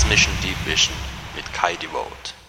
Mix Mission Deep Vision mit Kai Devote.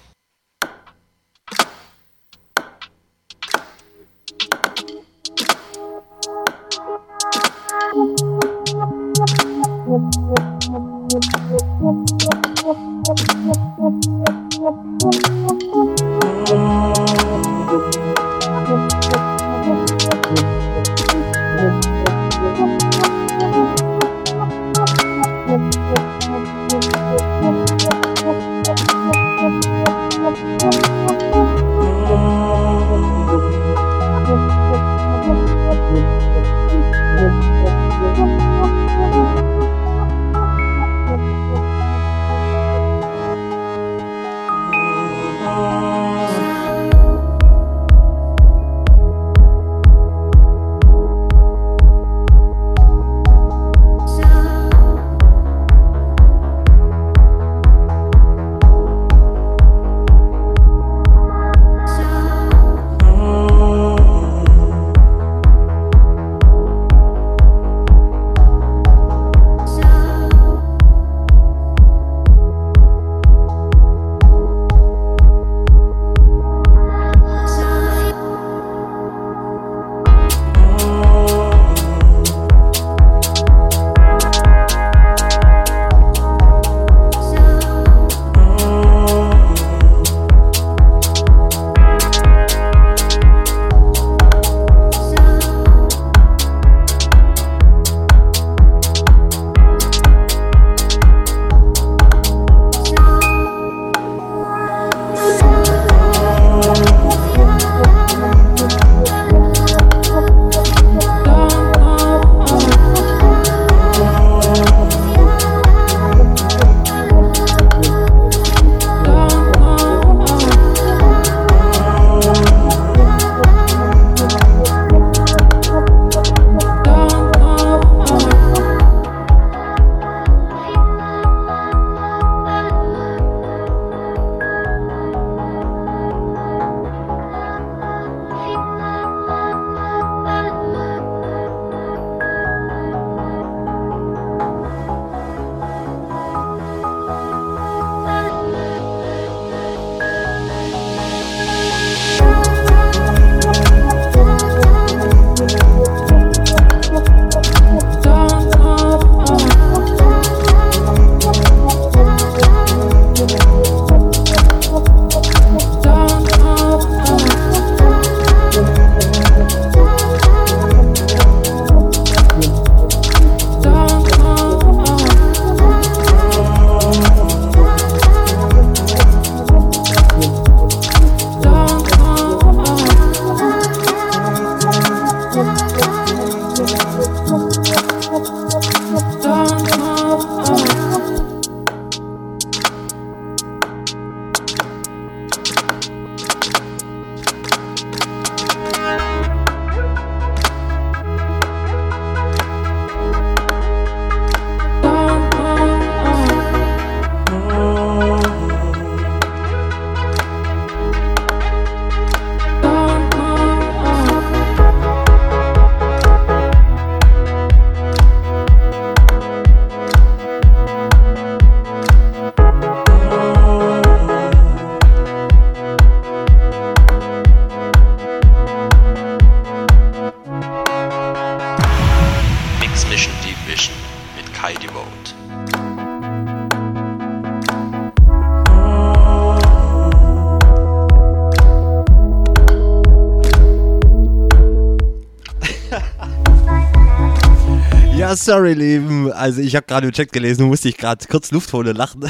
Sorry, Lieben. Also ich habe gerade im Chat gelesen, musste ich gerade kurz Luft holen lachen.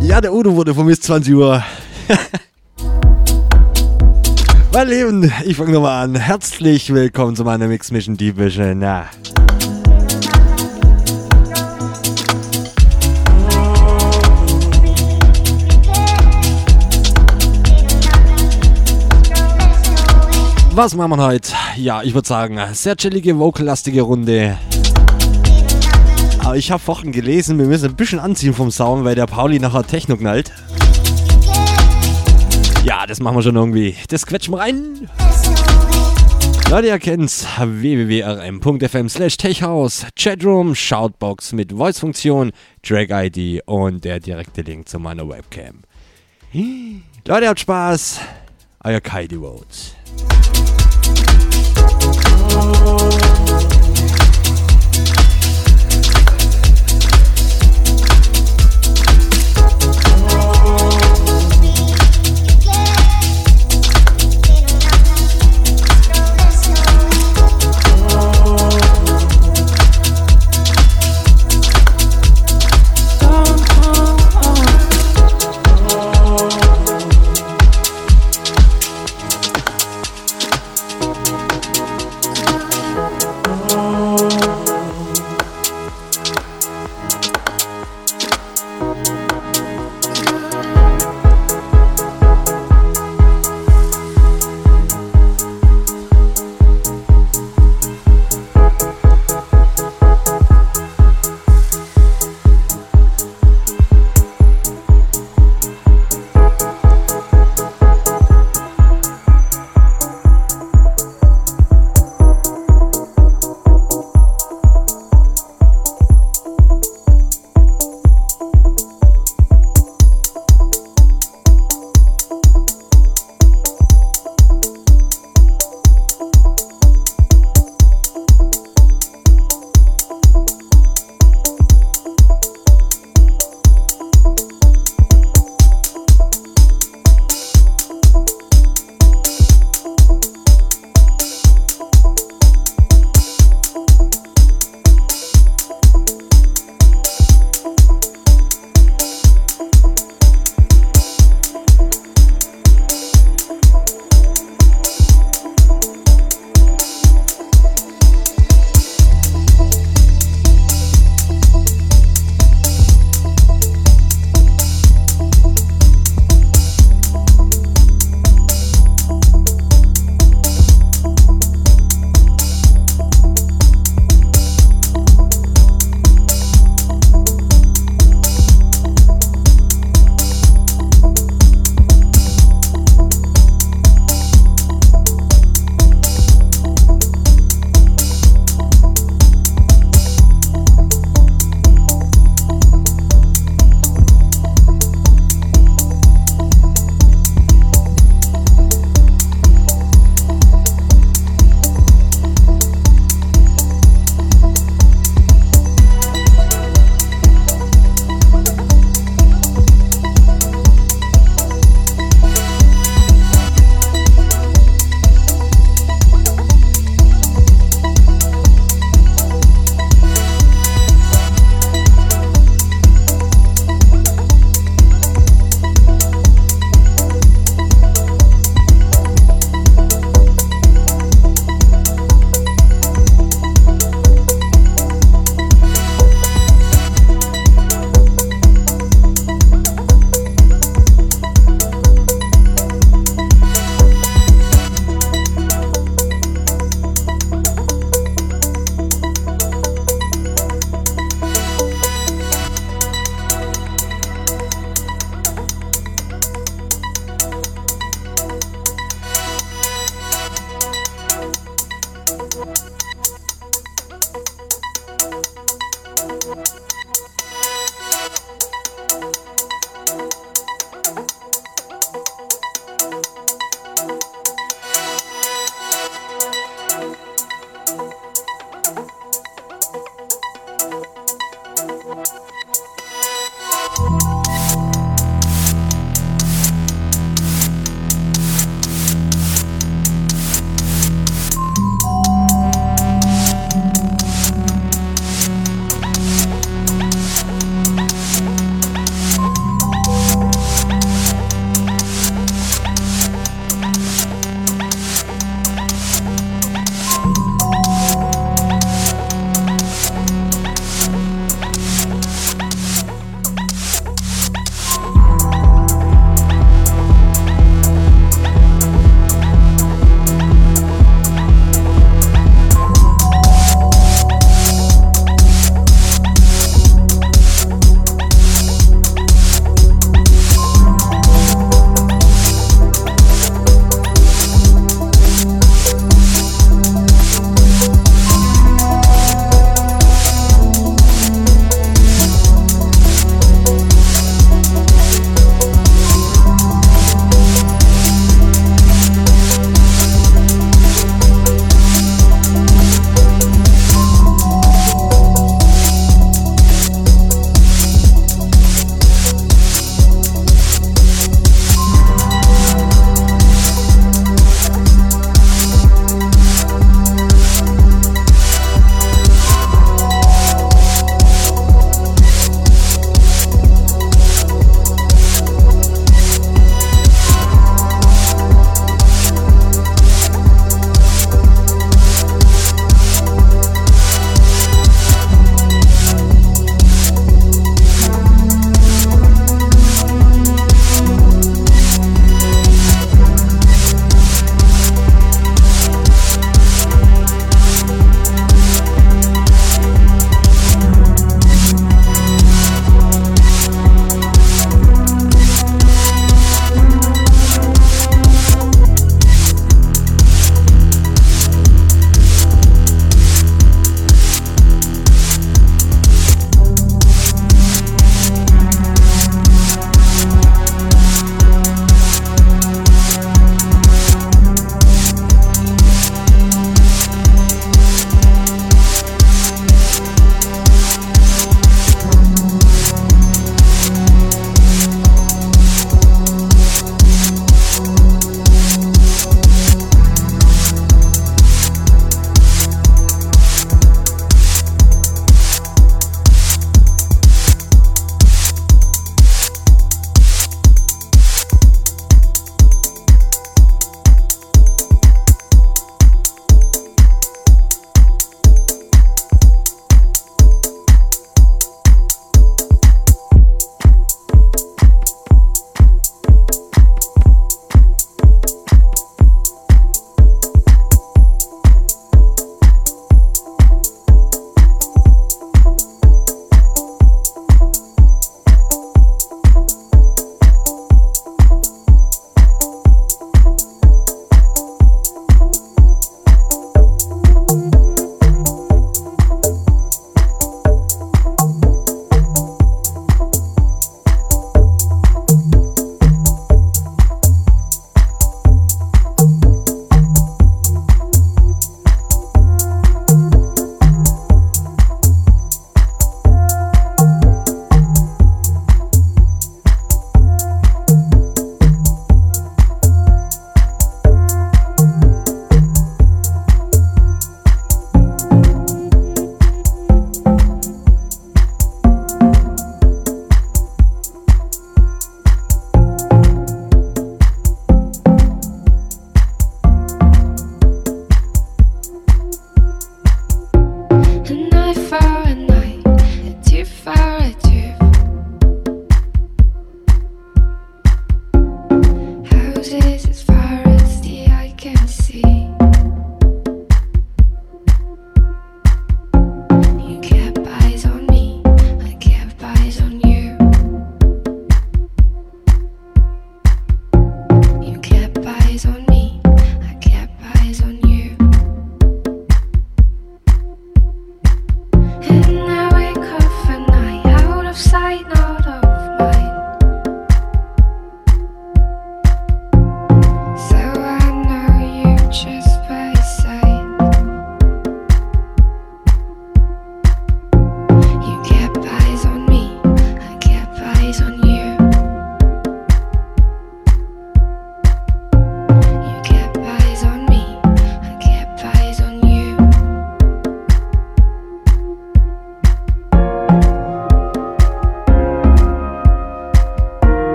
ja, der Udo wurde vermisst 20 Uhr. mein Lieben, ich fange nochmal an. Herzlich willkommen zu meiner Mix Mission Division. Ja. Was machen wir heute? Ja, ich würde sagen, sehr chillige, vocallastige Runde. Aber ich habe vorhin gelesen, wir müssen ein bisschen anziehen vom Sound, weil der Pauli nachher Techno knallt. Ja, das machen wir schon irgendwie. Das quetschen wir rein. Leute, ihr kennt's. www.rm.fm slash techhouse, Chatroom, Shoutbox mit Voice-Funktion, Track-ID und der direkte Link zu meiner Webcam. Leute, habt Spaß. Euer Kai Devote. Oh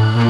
Mm-hmm.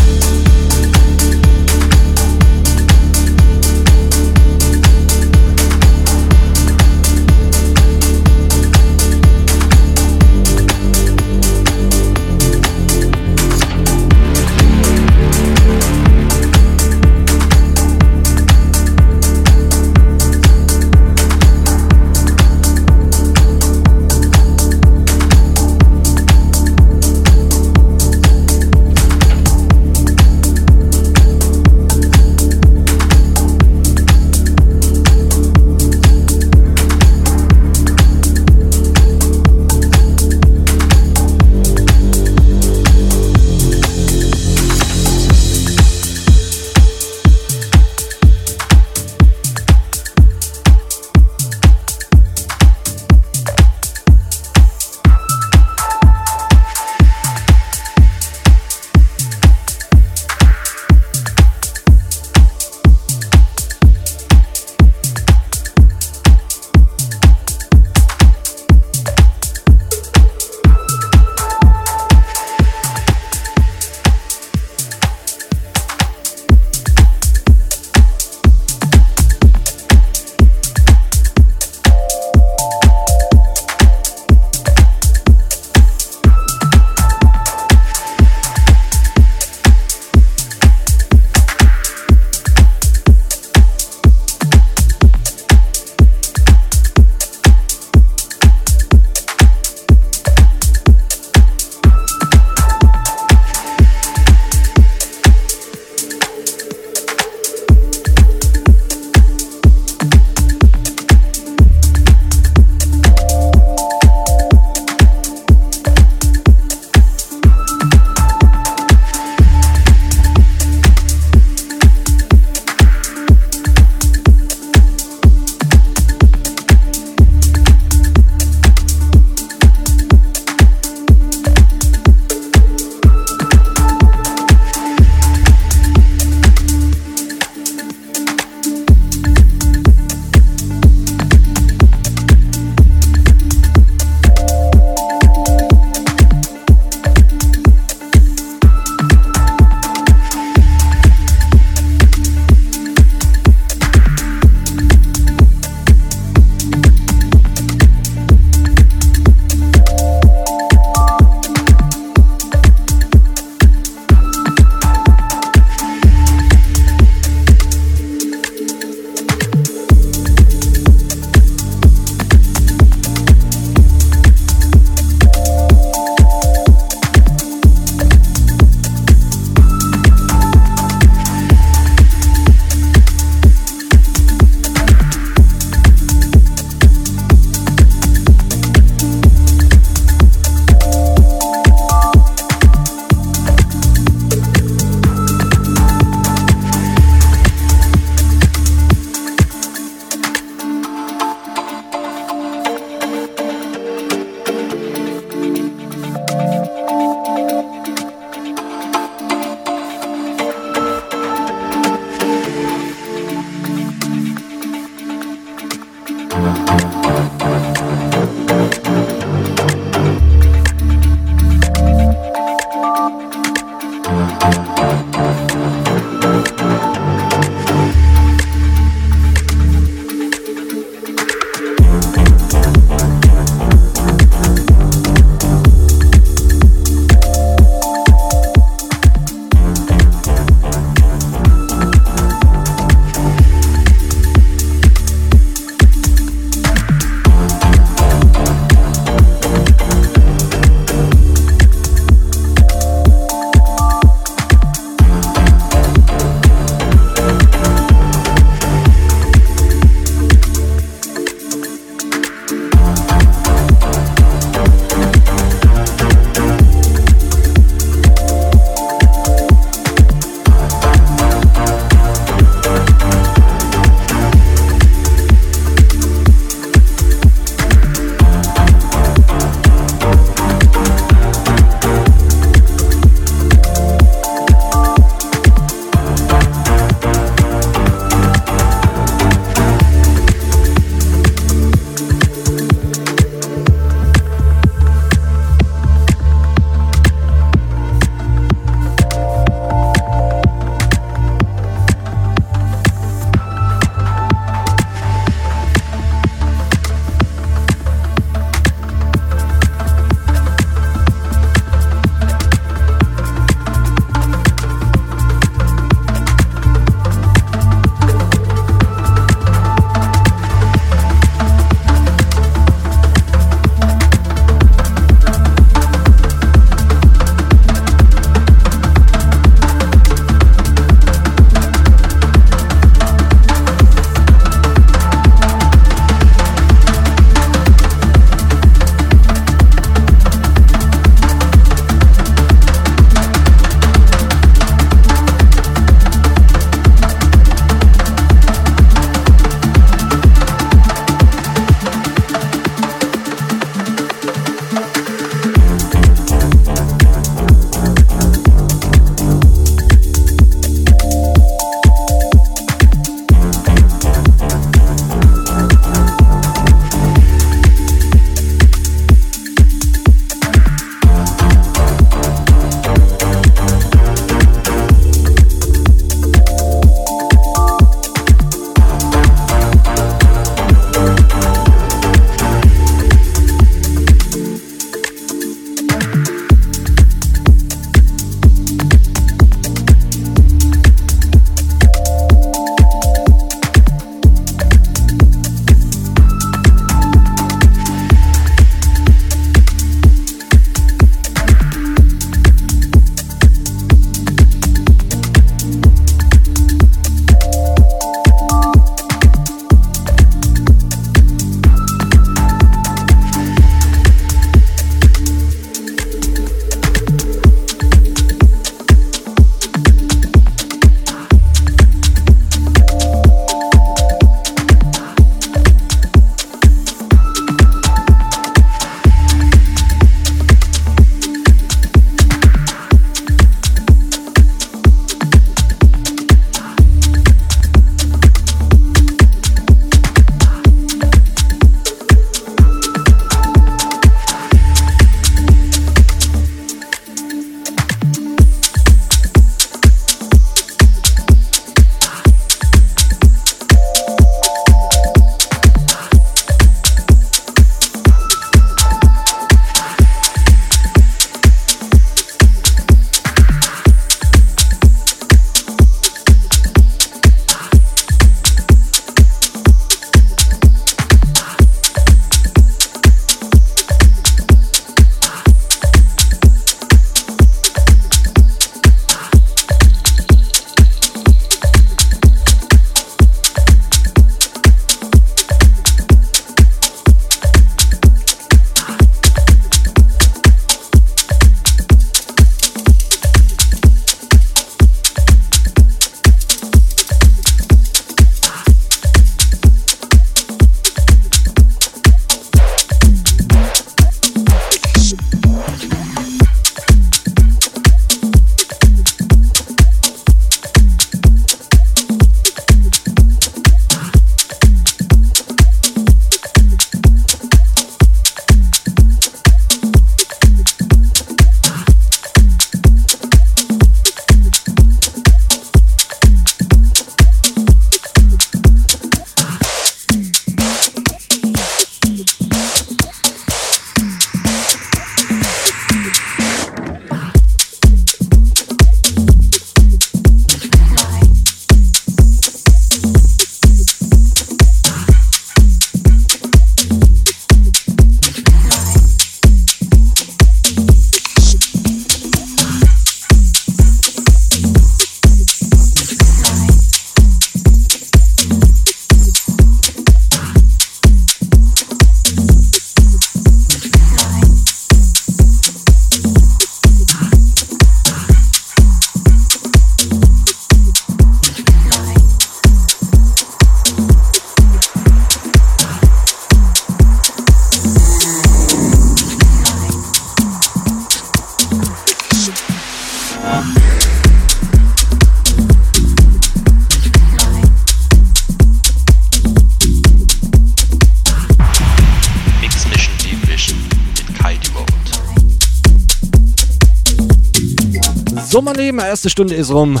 So, mein Lieben, erste Stunde ist rum.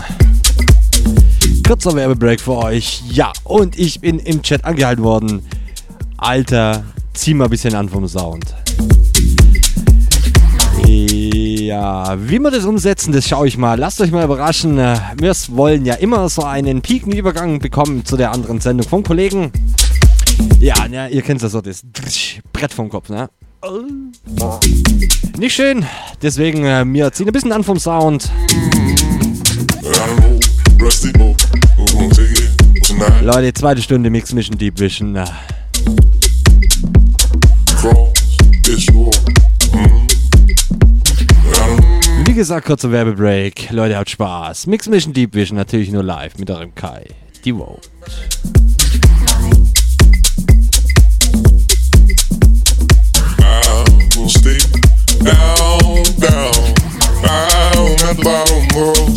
Kurzer Werbebreak für euch. Ja, und ich bin im Chat angehalten worden. Alter, zieh mal ein bisschen an vom Sound. Ja, wie wir das umsetzen, das schaue ich mal. Lasst euch mal überraschen. Wir wollen ja immer so einen Pikenübergang bekommen zu der anderen Sendung vom Kollegen. Ja, ne, ihr kennt ja so, das Brett vom Kopf, ne? Nicht schön, deswegen äh, wir ziehen ein bisschen an vom Sound. Leute, zweite Stunde Mix Mission Deep Vision. Wie gesagt, kurzer Werbebreak. Leute, habt Spaß. Mix Mission Deep Vision natürlich nur live mit eurem Kai. Die Vote. down, down, down at the bottom of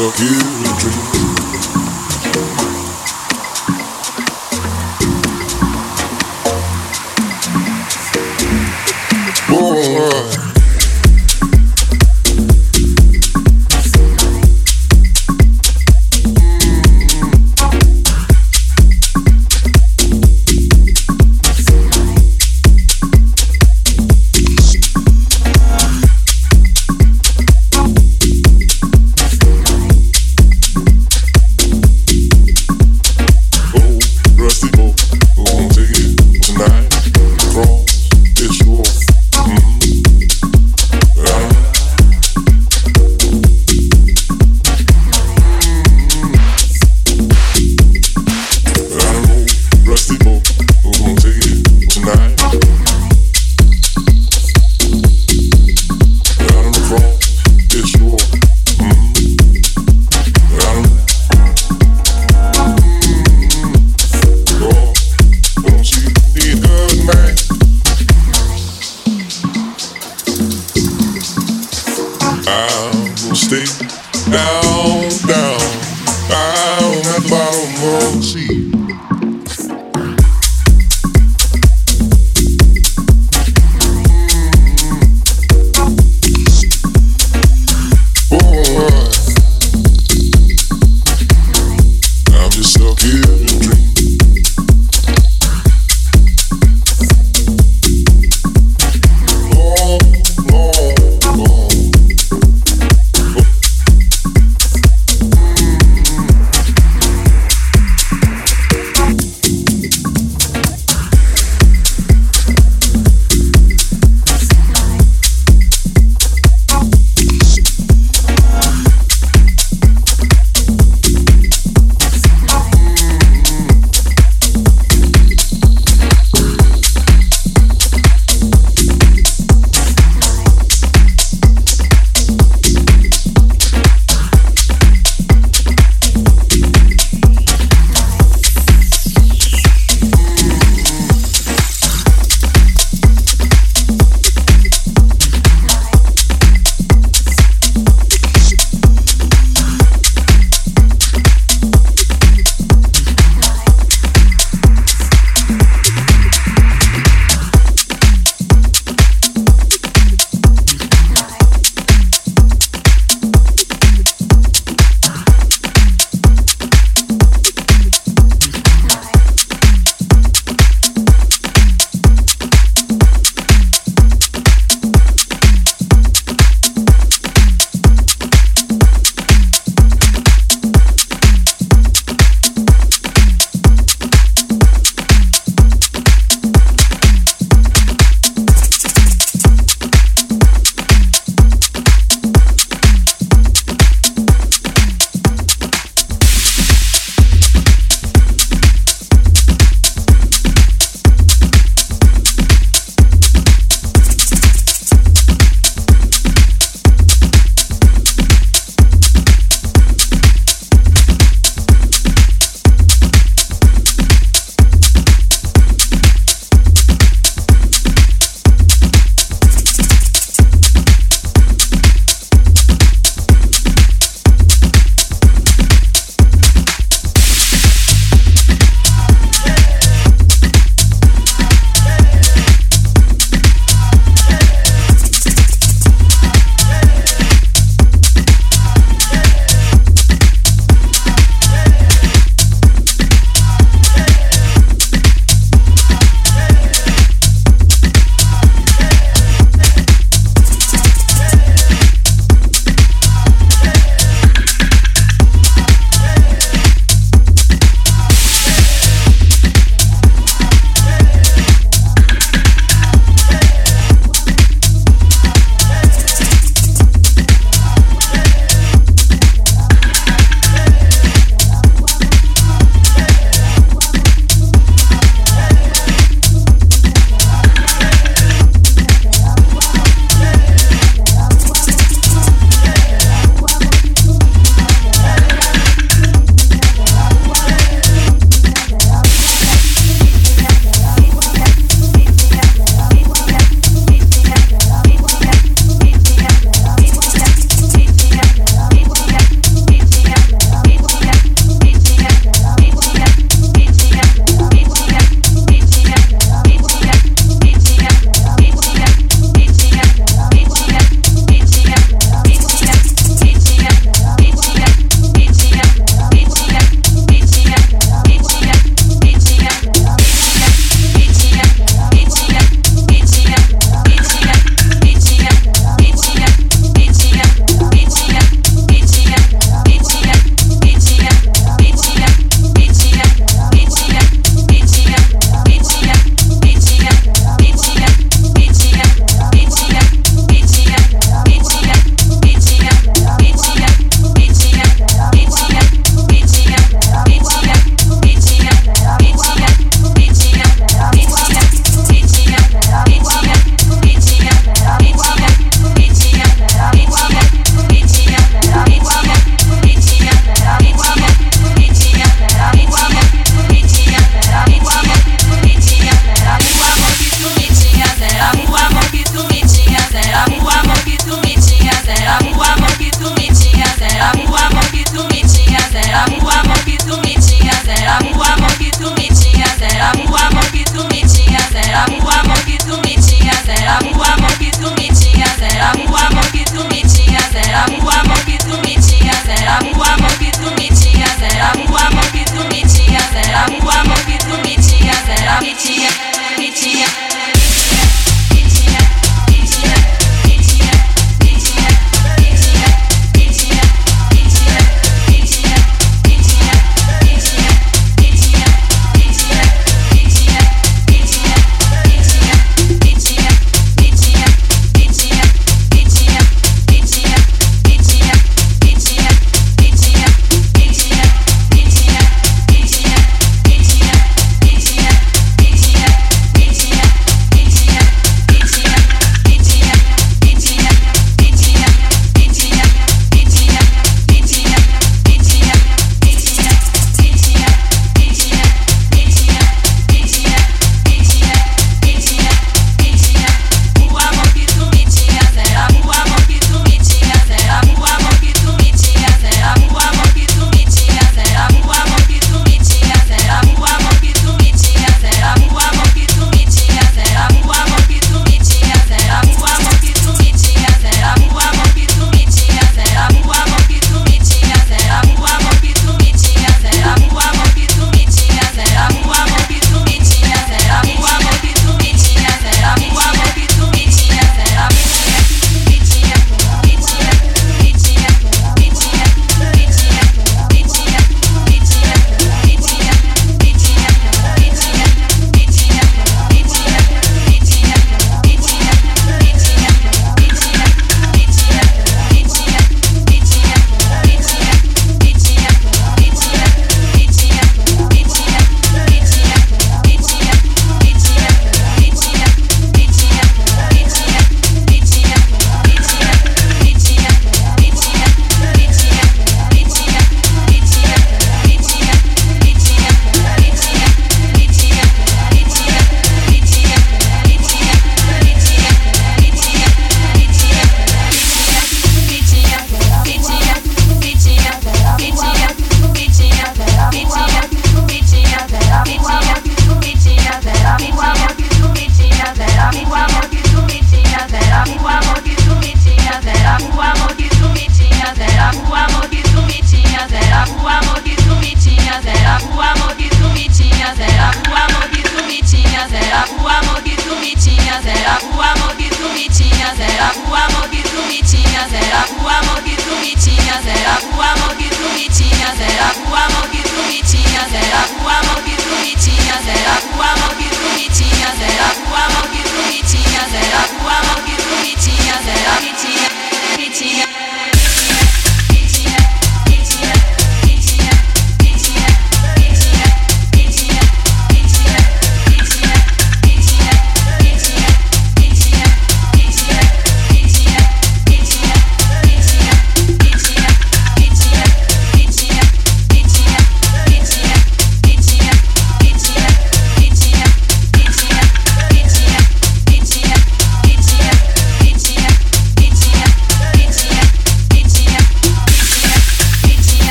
Chucky.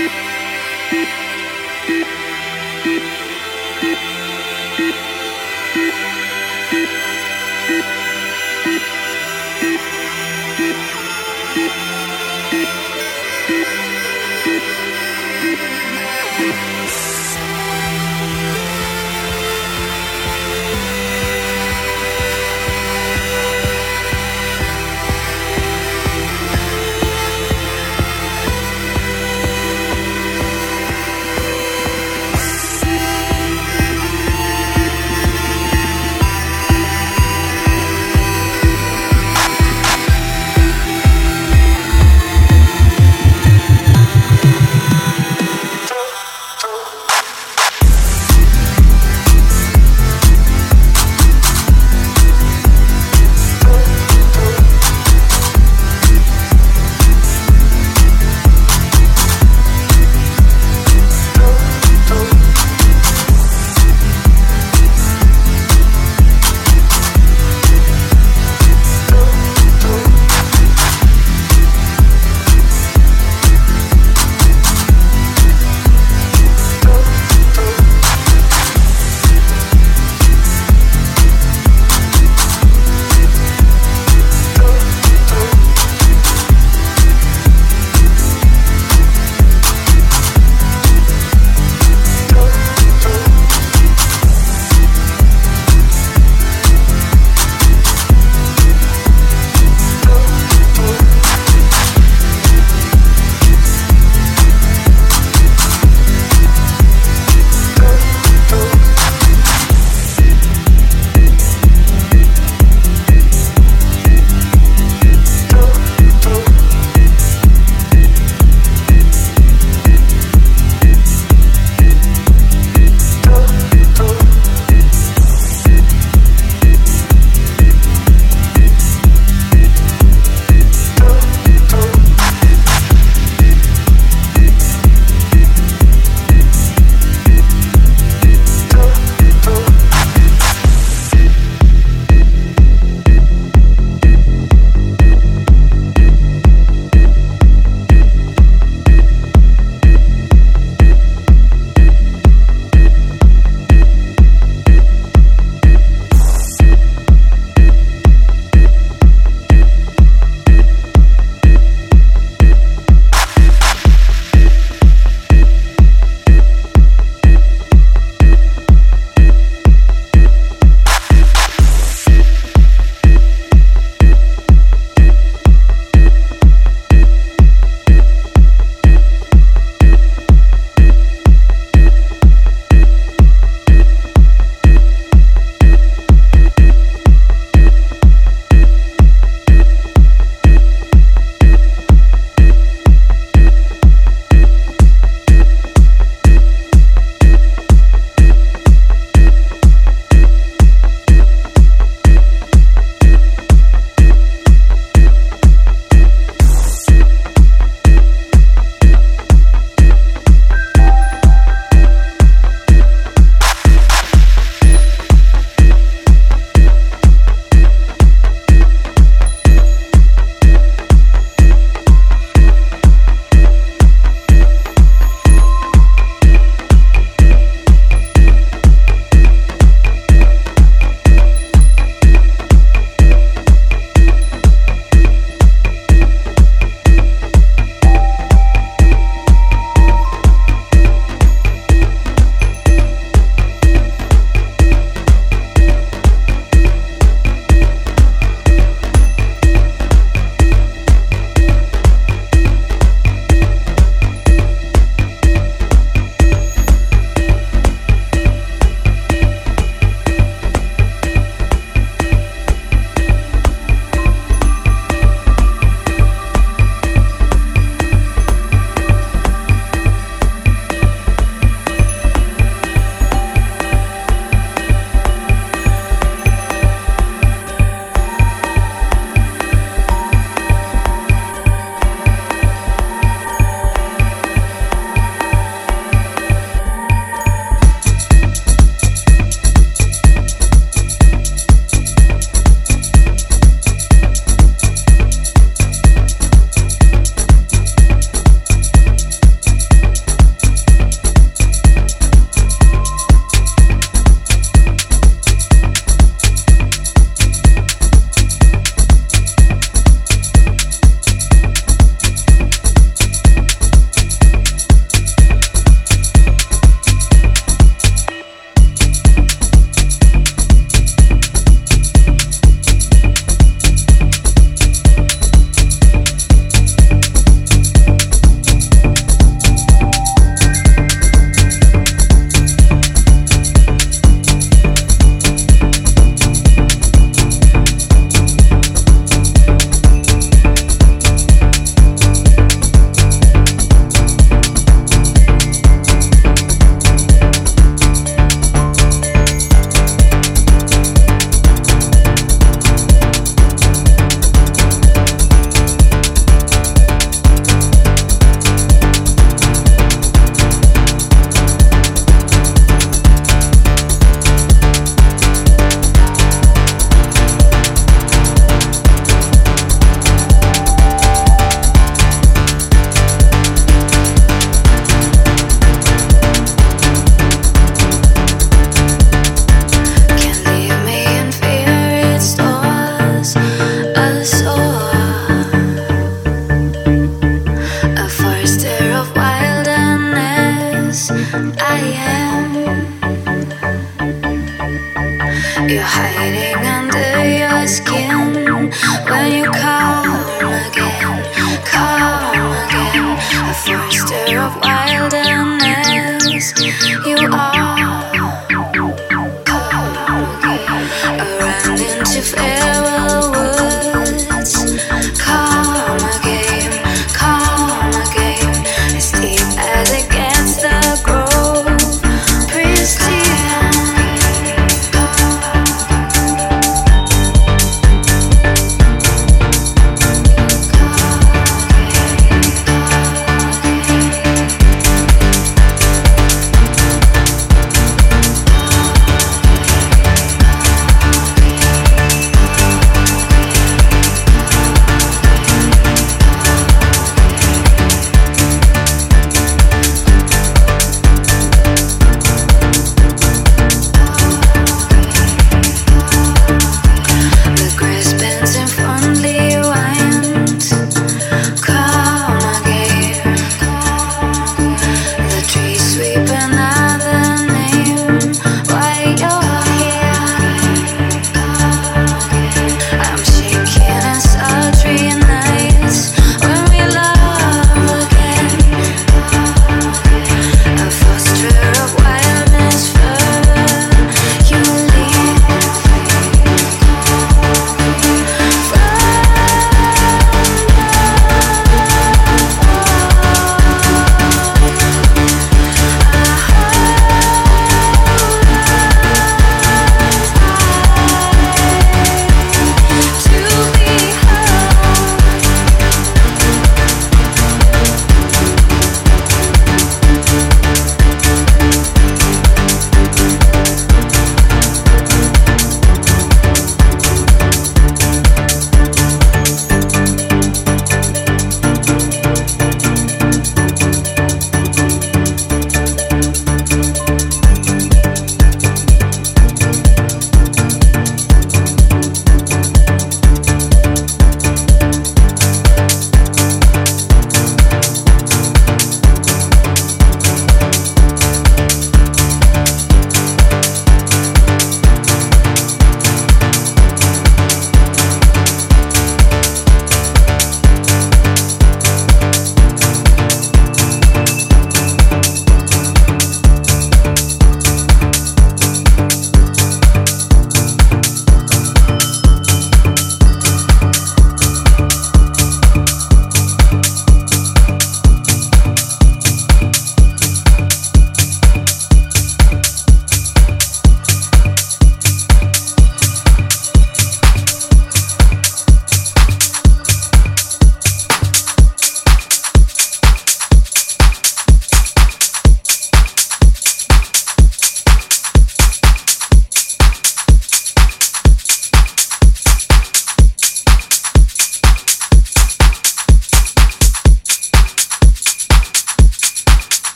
Beep. Beep.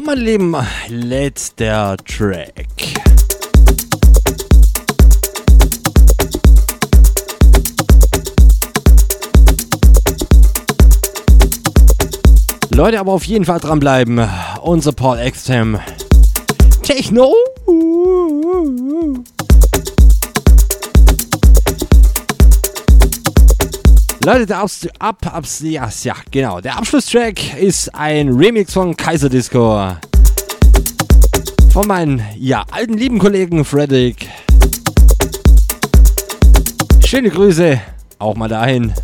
Mein Lieben, der Track. Leute, aber auf jeden Fall dranbleiben. Unser Paul Extem. Techno. Leute, der Abs ab, Abs ja, ja, genau. Der Abschlusstrack ist ein Remix von Kaiser Disco. Von meinen, ja, alten lieben Kollegen Fredrik. Schöne Grüße, auch mal dahin.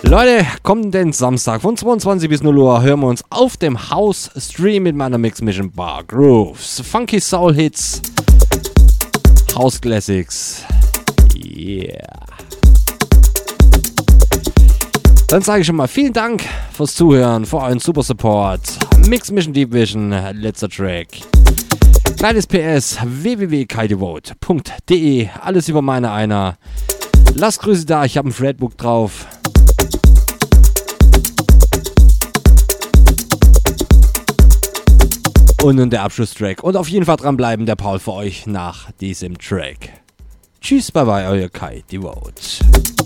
Leute, kommenden Samstag von 22 bis 0 Uhr hören wir uns auf dem House-Stream mit meiner Mix Mission Bar Grooves. Funky Soul Hits, House Classics. Yeah. Dann sage ich schon mal vielen Dank fürs Zuhören, für euren super Support. Mix Mission Deep Vision, letzter Track. Kleines PS, www.kaidevote.de, alles über meine einer. Lasst Grüße da, ich habe ein Threadbook drauf. Und nun der Abschlusstrack. Und auf jeden Fall dranbleiben, der Paul für euch nach diesem Track. Tschüss, bye bye, euer Kai Devote.